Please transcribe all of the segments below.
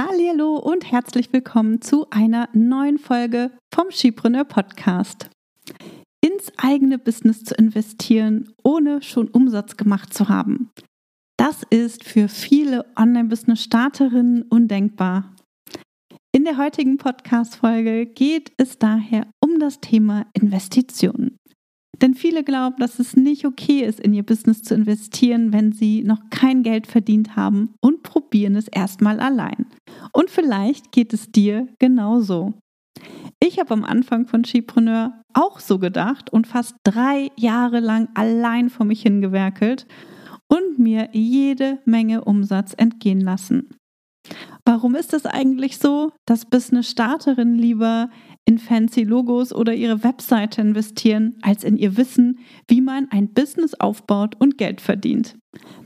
Hallo und herzlich willkommen zu einer neuen Folge vom Skipreneur Podcast. Ins eigene Business zu investieren, ohne schon Umsatz gemacht zu haben. Das ist für viele Online-Business-Starterinnen undenkbar. In der heutigen Podcast-Folge geht es daher um das Thema Investitionen. Denn viele glauben, dass es nicht okay ist, in ihr Business zu investieren, wenn sie noch kein Geld verdient haben und probieren es erstmal allein. Und vielleicht geht es dir genauso. Ich habe am Anfang von Skipreneur auch so gedacht und fast drei Jahre lang allein vor mich hingewerkelt und mir jede Menge Umsatz entgehen lassen. Warum ist es eigentlich so, dass Business-Starterinnen lieber in fancy Logos oder ihre Webseite investieren, als in ihr Wissen, wie man ein Business aufbaut und Geld verdient?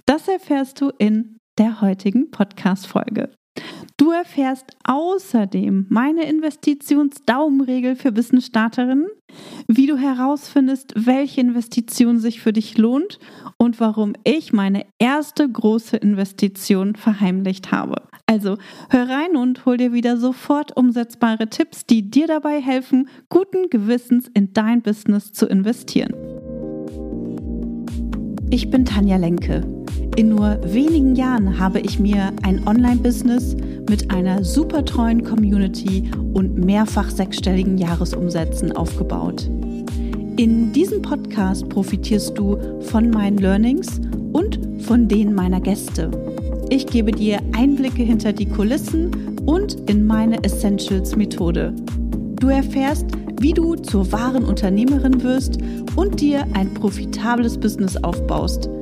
Das erfährst du in der heutigen Podcast-Folge. Du erfährst außerdem meine Investitionsdaumenregel für Business-Starterinnen, wie du herausfindest, welche Investition sich für dich lohnt und warum ich meine erste große Investition verheimlicht habe. Also hör rein und hol dir wieder sofort umsetzbare Tipps, die dir dabei helfen, guten Gewissens in dein Business zu investieren. Ich bin Tanja Lenke. In nur wenigen Jahren habe ich mir ein Online-Business mit einer super treuen Community und mehrfach sechsstelligen Jahresumsätzen aufgebaut. In diesem Podcast profitierst du von meinen Learnings und von denen meiner Gäste. Ich gebe dir Einblicke hinter die Kulissen und in meine Essentials-Methode. Du erfährst, wie du zur wahren Unternehmerin wirst und dir ein profitables Business aufbaust –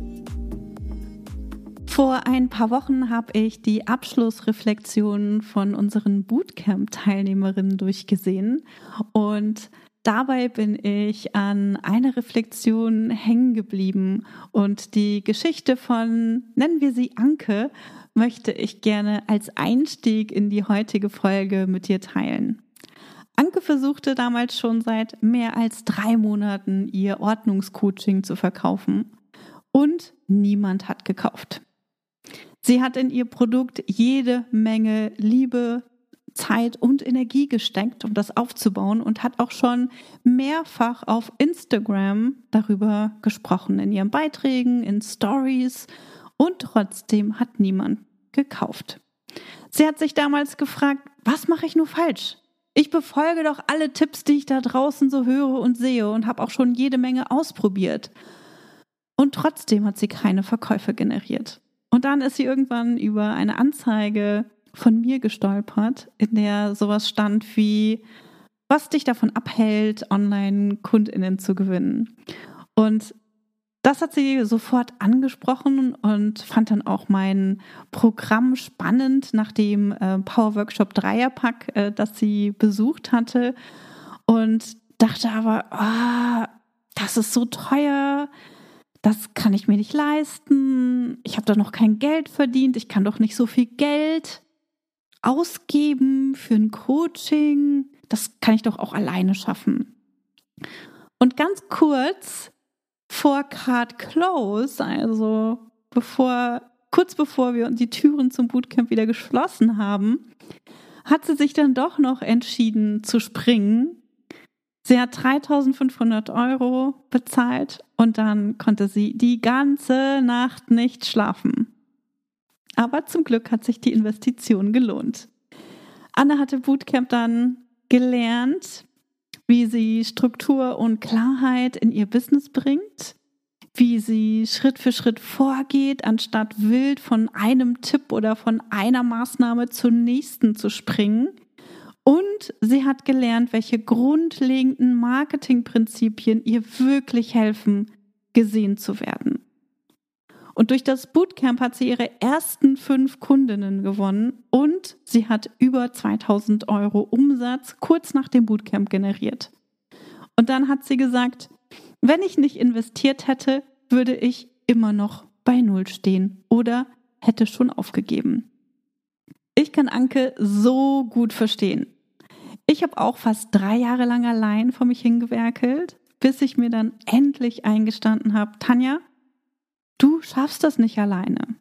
Vor ein paar Wochen habe ich die Abschlussreflexionen von unseren Bootcamp-Teilnehmerinnen durchgesehen und dabei bin ich an einer Reflexion hängen geblieben und die Geschichte von, nennen wir sie Anke, möchte ich gerne als Einstieg in die heutige Folge mit dir teilen. Anke versuchte damals schon seit mehr als drei Monaten ihr Ordnungscoaching zu verkaufen und niemand hat gekauft. Sie hat in ihr Produkt jede Menge Liebe, Zeit und Energie gesteckt, um das aufzubauen und hat auch schon mehrfach auf Instagram darüber gesprochen, in ihren Beiträgen, in Stories und trotzdem hat niemand gekauft. Sie hat sich damals gefragt, was mache ich nur falsch? Ich befolge doch alle Tipps, die ich da draußen so höre und sehe und habe auch schon jede Menge ausprobiert. Und trotzdem hat sie keine Verkäufe generiert. Und dann ist sie irgendwann über eine Anzeige von mir gestolpert, in der sowas stand wie, was dich davon abhält, Online-KundInnen zu gewinnen. Und das hat sie sofort angesprochen und fand dann auch mein Programm spannend nach dem äh, Power Workshop Dreierpack, äh, das sie besucht hatte. Und dachte aber, oh, das ist so teuer das kann ich mir nicht leisten, ich habe doch noch kein Geld verdient, ich kann doch nicht so viel Geld ausgeben für ein Coaching, das kann ich doch auch alleine schaffen. Und ganz kurz vor Card Close, also bevor, kurz bevor wir die Türen zum Bootcamp wieder geschlossen haben, hat sie sich dann doch noch entschieden zu springen Sie hat 3500 Euro bezahlt und dann konnte sie die ganze Nacht nicht schlafen. Aber zum Glück hat sich die Investition gelohnt. Anne hatte Bootcamp dann gelernt, wie sie Struktur und Klarheit in ihr Business bringt, wie sie Schritt für Schritt vorgeht, anstatt wild von einem Tipp oder von einer Maßnahme zur nächsten zu springen und sie hat gelernt, welche grundlegenden Marketingprinzipien ihr wirklich helfen, gesehen zu werden. Und durch das Bootcamp hat sie ihre ersten fünf Kundinnen gewonnen und sie hat über 2000 Euro Umsatz kurz nach dem Bootcamp generiert. Und dann hat sie gesagt, wenn ich nicht investiert hätte, würde ich immer noch bei Null stehen oder hätte schon aufgegeben. Ich kann Anke so gut verstehen. Ich habe auch fast drei Jahre lang allein vor mich hingewerkelt, bis ich mir dann endlich eingestanden habe, Tanja, du schaffst das nicht alleine.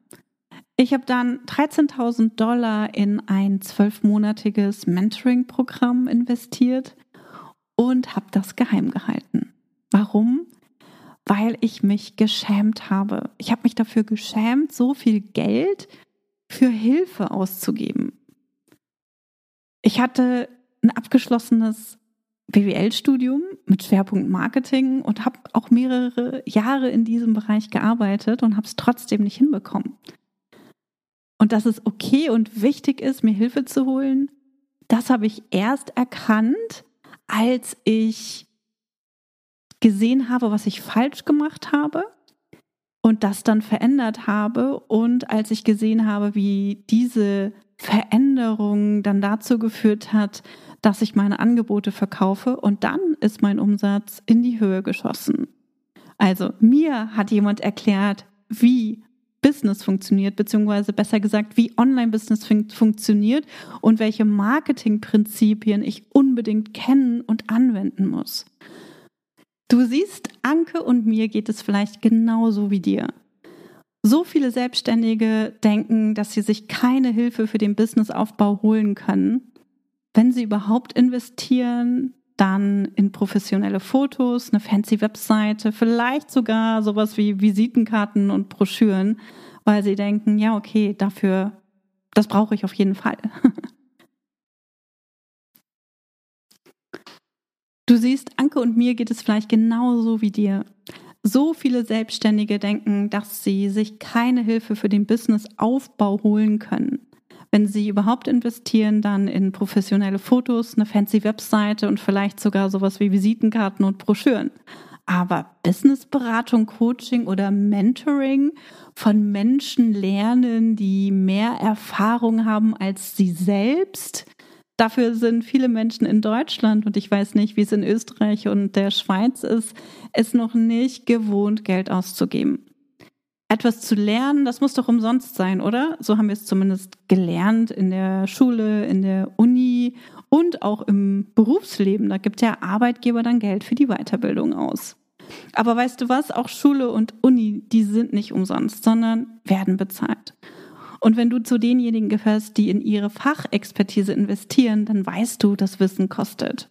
Ich habe dann 13.000 Dollar in ein zwölfmonatiges Mentoring-Programm investiert und habe das geheim gehalten. Warum? Weil ich mich geschämt habe. Ich habe mich dafür geschämt, so viel Geld für Hilfe auszugeben. Ich hatte ein abgeschlossenes BWL-Studium mit Schwerpunkt Marketing und habe auch mehrere Jahre in diesem Bereich gearbeitet und habe es trotzdem nicht hinbekommen. Und dass es okay und wichtig ist, mir Hilfe zu holen, das habe ich erst erkannt, als ich gesehen habe, was ich falsch gemacht habe und das dann verändert habe und als ich gesehen habe, wie diese Veränderung dann dazu geführt hat, dass ich meine Angebote verkaufe und dann ist mein Umsatz in die Höhe geschossen. Also mir hat jemand erklärt, wie Business funktioniert, beziehungsweise besser gesagt, wie Online-Business fun funktioniert und welche Marketingprinzipien ich unbedingt kennen und anwenden muss. Du siehst, Anke und mir geht es vielleicht genauso wie dir. So viele Selbstständige denken, dass sie sich keine Hilfe für den Businessaufbau holen können. Wenn sie überhaupt investieren, dann in professionelle Fotos, eine fancy Webseite, vielleicht sogar sowas wie Visitenkarten und Broschüren, weil sie denken, ja, okay, dafür, das brauche ich auf jeden Fall. Du siehst, Anke und mir geht es vielleicht genauso wie dir. So viele Selbstständige denken, dass sie sich keine Hilfe für den Businessaufbau holen können. Wenn Sie überhaupt investieren, dann in professionelle Fotos, eine fancy Webseite und vielleicht sogar sowas wie Visitenkarten und Broschüren. Aber Businessberatung, Coaching oder Mentoring von Menschen lernen, die mehr Erfahrung haben als sie selbst, Dafür sind viele Menschen in Deutschland und ich weiß nicht, wie es in Österreich und der Schweiz ist, es noch nicht gewohnt, Geld auszugeben etwas zu lernen, das muss doch umsonst sein, oder? So haben wir es zumindest gelernt in der Schule, in der Uni und auch im Berufsleben. Da gibt der Arbeitgeber dann Geld für die Weiterbildung aus. Aber weißt du was? Auch Schule und Uni, die sind nicht umsonst, sondern werden bezahlt. Und wenn du zu denjenigen gehörst, die in ihre Fachexpertise investieren, dann weißt du, dass Wissen kostet.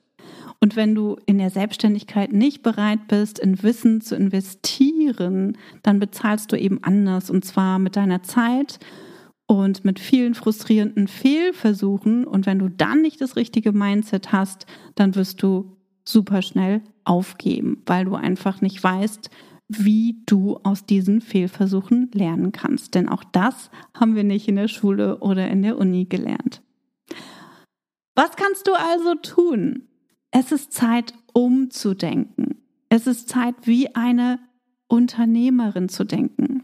Und wenn du in der Selbstständigkeit nicht bereit bist, in Wissen zu investieren, dann bezahlst du eben anders und zwar mit deiner Zeit und mit vielen frustrierenden Fehlversuchen. Und wenn du dann nicht das richtige Mindset hast, dann wirst du super schnell aufgeben, weil du einfach nicht weißt, wie du aus diesen Fehlversuchen lernen kannst. Denn auch das haben wir nicht in der Schule oder in der Uni gelernt. Was kannst du also tun? Es ist Zeit, umzudenken. Es ist Zeit, wie eine Unternehmerin zu denken.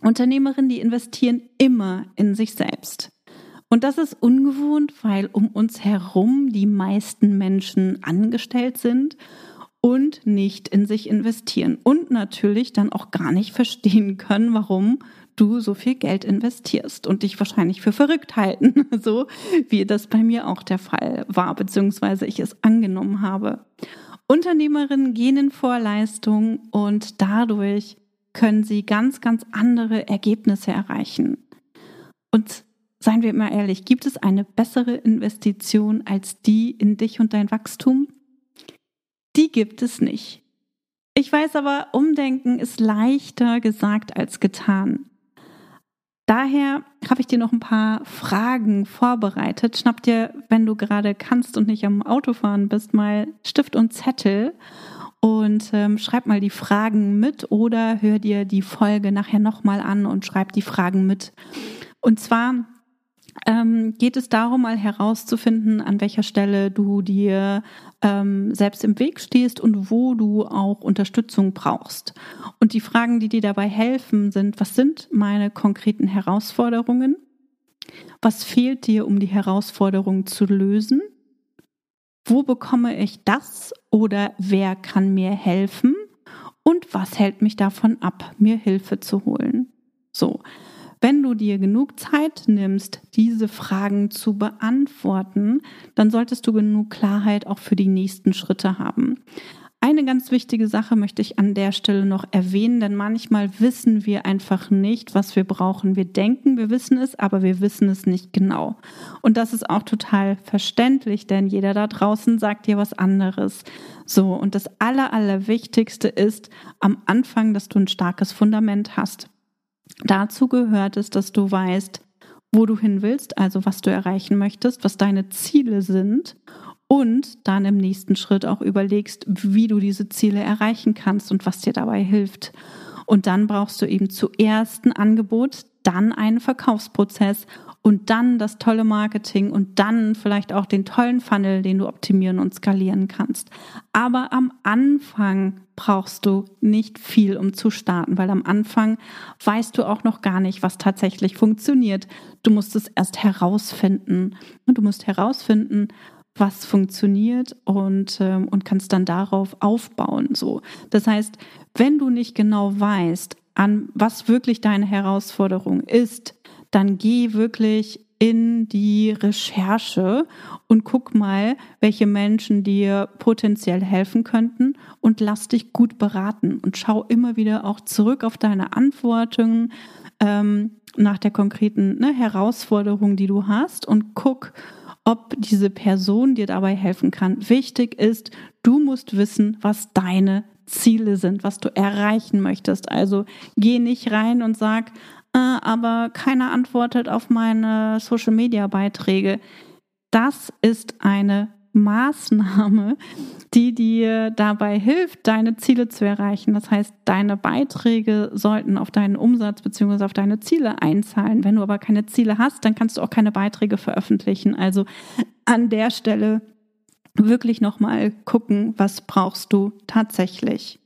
Unternehmerinnen, die investieren immer in sich selbst. Und das ist ungewohnt, weil um uns herum die meisten Menschen angestellt sind und nicht in sich investieren und natürlich dann auch gar nicht verstehen können, warum du so viel Geld investierst und dich wahrscheinlich für verrückt halten, so wie das bei mir auch der Fall war, beziehungsweise ich es angenommen habe. Unternehmerinnen gehen in Vorleistung und dadurch können sie ganz, ganz andere Ergebnisse erreichen. Und seien wir mal ehrlich, gibt es eine bessere Investition als die in dich und dein Wachstum? Gibt es nicht. Ich weiß aber, Umdenken ist leichter gesagt als getan. Daher habe ich dir noch ein paar Fragen vorbereitet. Schnapp dir, wenn du gerade kannst und nicht am Autofahren bist, mal Stift und Zettel und ähm, schreib mal die Fragen mit oder hör dir die Folge nachher nochmal an und schreib die Fragen mit. Und zwar ähm, geht es darum, mal herauszufinden, an welcher Stelle du dir ähm, selbst im Weg stehst und wo du auch Unterstützung brauchst. Und die Fragen, die dir dabei helfen, sind, was sind meine konkreten Herausforderungen? Was fehlt dir, um die Herausforderung zu lösen? Wo bekomme ich das oder wer kann mir helfen? und was hält mich davon ab, mir Hilfe zu holen. So, wenn du dir genug Zeit nimmst, diese Fragen zu beantworten, dann solltest du genug Klarheit auch für die nächsten Schritte haben. Eine ganz wichtige Sache möchte ich an der Stelle noch erwähnen, denn manchmal wissen wir einfach nicht, was wir brauchen. Wir denken, wir wissen es, aber wir wissen es nicht genau. Und das ist auch total verständlich, denn jeder da draußen sagt dir was anderes. So, und das Aller, Allerwichtigste ist am Anfang, dass du ein starkes Fundament hast. Dazu gehört es, dass du weißt, wo du hin willst, also was du erreichen möchtest, was deine Ziele sind und dann im nächsten Schritt auch überlegst, wie du diese Ziele erreichen kannst und was dir dabei hilft. Und dann brauchst du eben zuerst ein Angebot, dann einen Verkaufsprozess und dann das tolle Marketing und dann vielleicht auch den tollen Funnel, den du optimieren und skalieren kannst. Aber am Anfang brauchst du nicht viel, um zu starten, weil am Anfang weißt du auch noch gar nicht, was tatsächlich funktioniert. Du musst es erst herausfinden und du musst herausfinden, was funktioniert und, ähm, und kannst dann darauf aufbauen. So. Das heißt, wenn du nicht genau weißt, an was wirklich deine Herausforderung ist, dann geh wirklich in die Recherche und guck mal, welche Menschen dir potenziell helfen könnten und lass dich gut beraten und schau immer wieder auch zurück auf deine Antworten ähm, nach der konkreten ne, Herausforderung, die du hast und guck, ob diese Person dir dabei helfen kann. Wichtig ist, du musst wissen, was deine Ziele sind, was du erreichen möchtest. Also geh nicht rein und sag, äh, aber keiner antwortet auf meine Social-Media-Beiträge. Das ist eine Maßnahme, die dir dabei hilft, deine Ziele zu erreichen. Das heißt, deine Beiträge sollten auf deinen Umsatz bzw. auf deine Ziele einzahlen. Wenn du aber keine Ziele hast, dann kannst du auch keine Beiträge veröffentlichen. Also an der Stelle wirklich nochmal gucken, was brauchst du tatsächlich.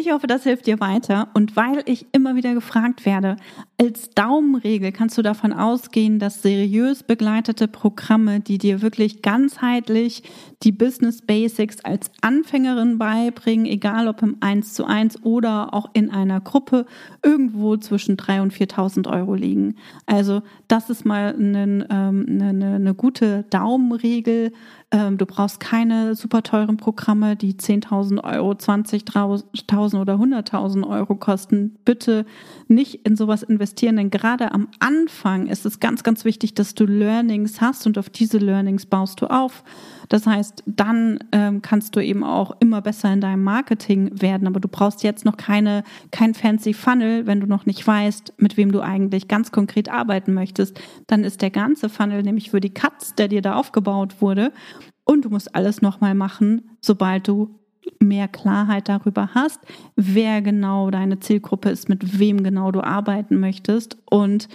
Ich hoffe, das hilft dir weiter. Und weil ich immer wieder gefragt werde, als Daumenregel kannst du davon ausgehen, dass seriös begleitete Programme, die dir wirklich ganzheitlich die Business Basics als Anfängerin beibringen, egal ob im 1 zu 1 oder auch in einer Gruppe, irgendwo zwischen 3.000 und 4.000 Euro liegen. Also das ist mal eine, ähm, eine, eine gute Daumenregel. Ähm, du brauchst keine super teuren Programme, die 10.000 Euro, 20.000 oder 100.000 Euro kosten. Bitte nicht in sowas investieren, denn gerade am Anfang ist es ganz, ganz wichtig, dass du Learnings hast und auf diese Learnings baust du auf. Das heißt, dann ähm, kannst du eben auch immer besser in deinem Marketing werden. Aber du brauchst jetzt noch keine, kein fancy Funnel, wenn du noch nicht weißt, mit wem du eigentlich ganz konkret arbeiten möchtest. Dann ist der ganze Funnel nämlich für die Cuts, der dir da aufgebaut wurde. Und du musst alles nochmal machen, sobald du mehr Klarheit darüber hast, wer genau deine Zielgruppe ist, mit wem genau du arbeiten möchtest und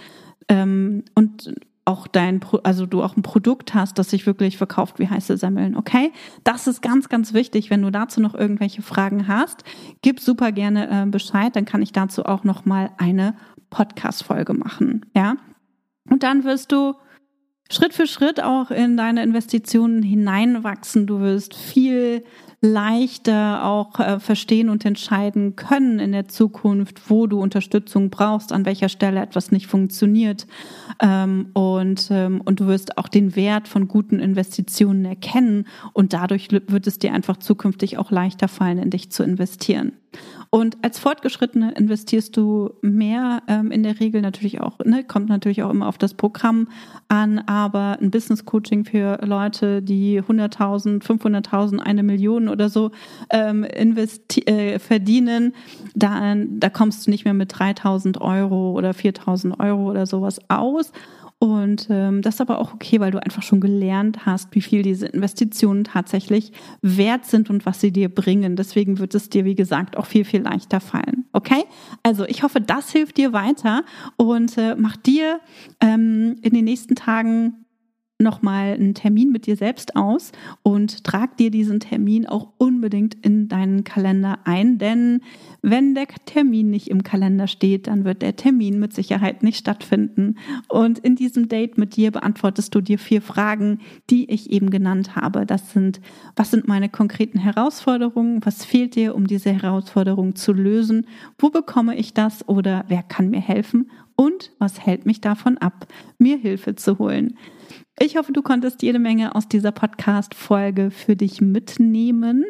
ähm, und auch dein, also du auch ein Produkt hast, das sich wirklich verkauft wie heiße Semmeln, okay? Das ist ganz, ganz wichtig. Wenn du dazu noch irgendwelche Fragen hast, gib super gerne äh, Bescheid, dann kann ich dazu auch noch mal eine Podcast-Folge machen, ja? Und dann wirst du Schritt für Schritt auch in deine Investitionen hineinwachsen. Du wirst viel leichter auch äh, verstehen und entscheiden können in der Zukunft, wo du Unterstützung brauchst, an welcher Stelle etwas nicht funktioniert. Ähm, und, ähm, und du wirst auch den Wert von guten Investitionen erkennen und dadurch wird es dir einfach zukünftig auch leichter fallen, in dich zu investieren. Und als Fortgeschrittene investierst du mehr ähm, in der Regel natürlich auch, ne, kommt natürlich auch immer auf das Programm an, aber ein Business Coaching für Leute, die 100.000, 500.000, eine Million oder so ähm, äh, verdienen, da, da kommst du nicht mehr mit 3.000 Euro oder 4.000 Euro oder sowas aus. Und ähm, das ist aber auch okay, weil du einfach schon gelernt hast, wie viel diese Investitionen tatsächlich wert sind und was sie dir bringen. Deswegen wird es dir, wie gesagt, auch viel, viel leichter fallen. Okay? Also ich hoffe, das hilft dir weiter und äh, mach dir ähm, in den nächsten Tagen nochmal einen Termin mit dir selbst aus und trag dir diesen Termin auch unbedingt in deinen Kalender ein, denn wenn der Termin nicht im Kalender steht, dann wird der Termin mit Sicherheit nicht stattfinden. Und in diesem Date mit dir beantwortest du dir vier Fragen, die ich eben genannt habe. Das sind, was sind meine konkreten Herausforderungen? Was fehlt dir, um diese Herausforderungen zu lösen? Wo bekomme ich das oder wer kann mir helfen? Und was hält mich davon ab, mir Hilfe zu holen? Ich hoffe, du konntest jede Menge aus dieser Podcast-Folge für dich mitnehmen.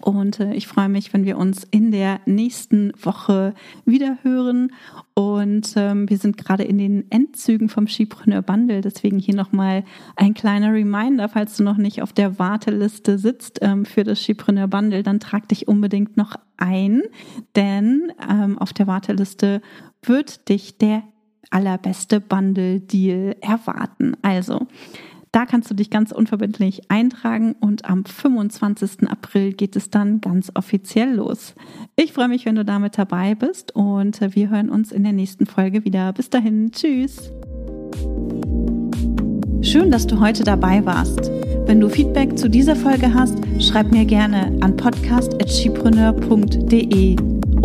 Und äh, ich freue mich, wenn wir uns in der nächsten Woche wieder hören. Und ähm, wir sind gerade in den Endzügen vom Skipreneur Bundle. Deswegen hier nochmal ein kleiner Reminder, falls du noch nicht auf der Warteliste sitzt ähm, für das Skipreneur Bundle, dann trag dich unbedingt noch ein. Denn ähm, auf der Warteliste wird dich der allerbeste Bundle-Deal erwarten. Also, da kannst du dich ganz unverbindlich eintragen und am 25. April geht es dann ganz offiziell los. Ich freue mich, wenn du damit dabei bist und wir hören uns in der nächsten Folge wieder. Bis dahin, tschüss. Schön, dass du heute dabei warst. Wenn du Feedback zu dieser Folge hast, schreib mir gerne an podcast.chipreneur.de